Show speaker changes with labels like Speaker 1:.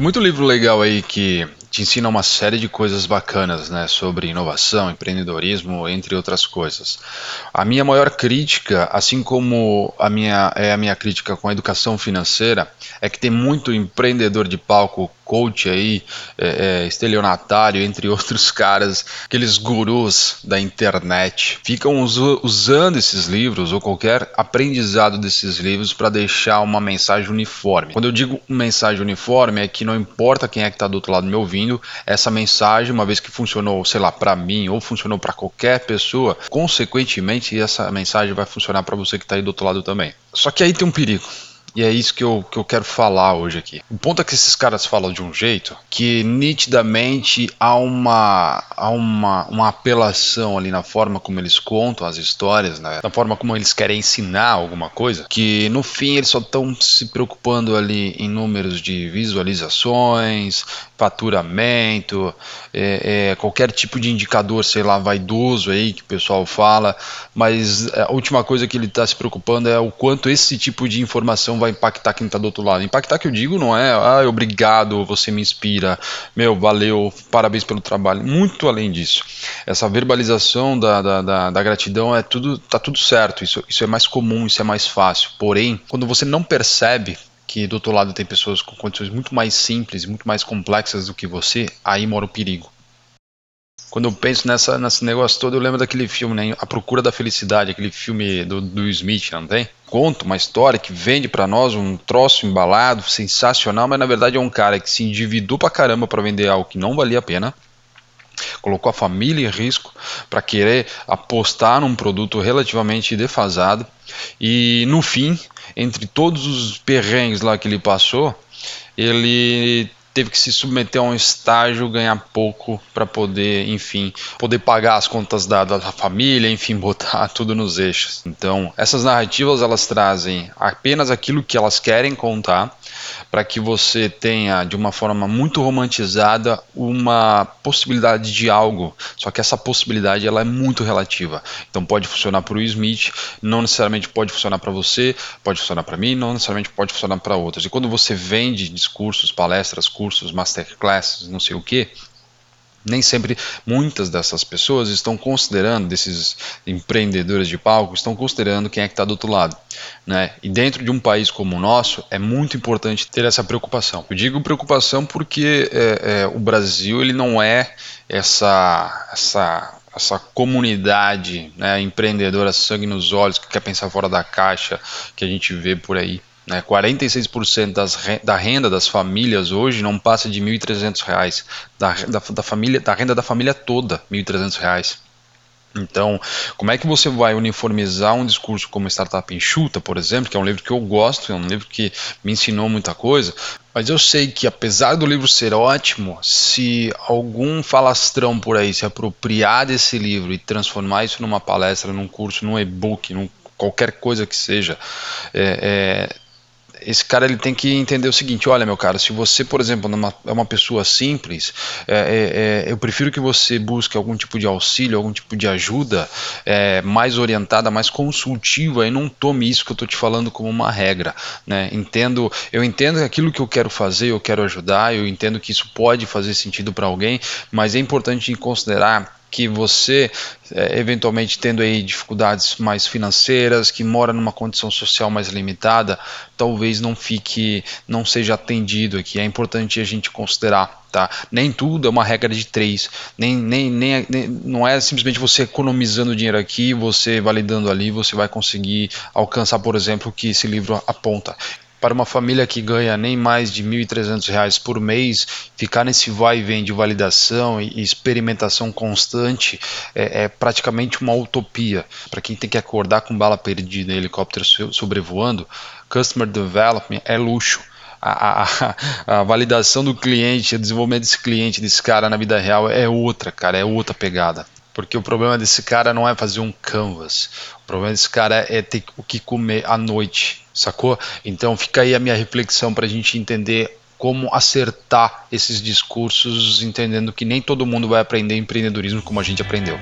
Speaker 1: Tem muito livro legal aí que te ensina uma série de coisas bacanas, né, sobre inovação, empreendedorismo, entre outras coisas. A minha maior crítica, assim como a minha é a minha crítica com a educação financeira, é que tem muito empreendedor de palco, coach aí, é, é, estelionatário, entre outros caras, aqueles gurus da internet, ficam usando esses livros ou qualquer aprendizado desses livros para deixar uma mensagem uniforme. Quando eu digo mensagem uniforme, é que não importa quem é que está do outro lado me ouvindo essa mensagem, uma vez que funcionou, sei lá, para mim ou funcionou para qualquer pessoa, consequentemente essa mensagem vai funcionar para você que está aí do outro lado também. Só que aí tem um perigo. E é isso que eu, que eu quero falar hoje aqui. O ponto é que esses caras falam de um jeito que nitidamente há uma, há uma, uma apelação ali na forma como eles contam as histórias, né? na forma como eles querem ensinar alguma coisa, que no fim eles só estão se preocupando ali em números de visualizações, faturamento, é, é, qualquer tipo de indicador, sei lá, vaidoso aí que o pessoal fala, mas a última coisa que ele está se preocupando é o quanto esse tipo de informação vai impactar quem está do outro lado. Impactar que eu digo não é, ah, obrigado, você me inspira, meu, valeu, parabéns pelo trabalho. Muito além disso. Essa verbalização da, da, da, da gratidão é tudo, tá tudo certo. Isso, isso é mais comum, isso é mais fácil. Porém, quando você não percebe que do outro lado tem pessoas com condições muito mais simples, muito mais complexas do que você, aí mora o perigo. Quando eu penso nessa, nesse negócio todo, eu lembro daquele filme, né? A Procura da Felicidade, aquele filme do, do Smith, não tem? Conta uma história que vende para nós um troço embalado, sensacional, mas na verdade é um cara que se endividou pra caramba para vender algo que não valia a pena, colocou a família em risco para querer apostar num produto relativamente defasado e no fim, entre todos os perrengues lá que ele passou, ele teve que se submeter a um estágio, ganhar pouco para poder, enfim, poder pagar as contas da, da família, enfim, botar tudo nos eixos. Então, essas narrativas elas trazem apenas aquilo que elas querem contar para que você tenha de uma forma muito romantizada uma possibilidade de algo. Só que essa possibilidade ela é muito relativa. Então pode funcionar para o Smith, não necessariamente pode funcionar para você, pode funcionar para mim, não necessariamente pode funcionar para outros. E quando você vende discursos, palestras, cursos, masterclasses, não sei o que, nem sempre muitas dessas pessoas estão considerando, desses empreendedores de palco, estão considerando quem é que está do outro lado. Né? E dentro de um país como o nosso, é muito importante ter essa preocupação. Eu digo preocupação porque é, é, o Brasil ele não é essa, essa essa comunidade né, empreendedora sangue nos olhos que quer pensar fora da caixa que a gente vê por aí né? 46% das, da renda das famílias hoje não passa de R$ 1.300, da, da, da, família, da renda da família toda, R$ 1.300. Então, como é que você vai uniformizar um discurso como Startup Enxuta, por exemplo, que é um livro que eu gosto, é um livro que me ensinou muita coisa, mas eu sei que apesar do livro ser ótimo, se algum falastrão por aí se apropriar desse livro e transformar isso numa palestra, num curso, num e-book, num qualquer coisa que seja, é, é, esse cara ele tem que entender o seguinte: olha, meu cara, se você, por exemplo, é uma pessoa simples, é, é, é, eu prefiro que você busque algum tipo de auxílio, algum tipo de ajuda é, mais orientada, mais consultiva e não tome isso que eu estou te falando como uma regra. Né? Entendo, eu entendo aquilo que eu quero fazer, eu quero ajudar, eu entendo que isso pode fazer sentido para alguém, mas é importante considerar que você, é, eventualmente tendo aí dificuldades mais financeiras, que mora numa condição social mais limitada, talvez não fique, não seja atendido aqui. É importante a gente considerar, tá? Nem tudo é uma regra de três, nem, nem, nem, nem não é simplesmente você economizando dinheiro aqui, você validando ali, você vai conseguir alcançar, por exemplo, o que esse livro aponta para uma família que ganha nem mais de R$ 1.300 por mês, ficar nesse vai e vem de validação e experimentação constante é, é praticamente uma utopia. Para quem tem que acordar com bala perdida em helicóptero sobrevoando, Customer Development é luxo. A, a, a, validação do cliente, o desenvolvimento desse cliente, desse cara na vida real é outra, cara, é outra pegada. Porque o problema desse cara não é fazer um canvas. O problema desse cara é ter o que comer à noite, sacou? Então fica aí a minha reflexão para a gente entender como acertar esses discursos, entendendo que nem todo mundo vai aprender empreendedorismo como a gente aprendeu.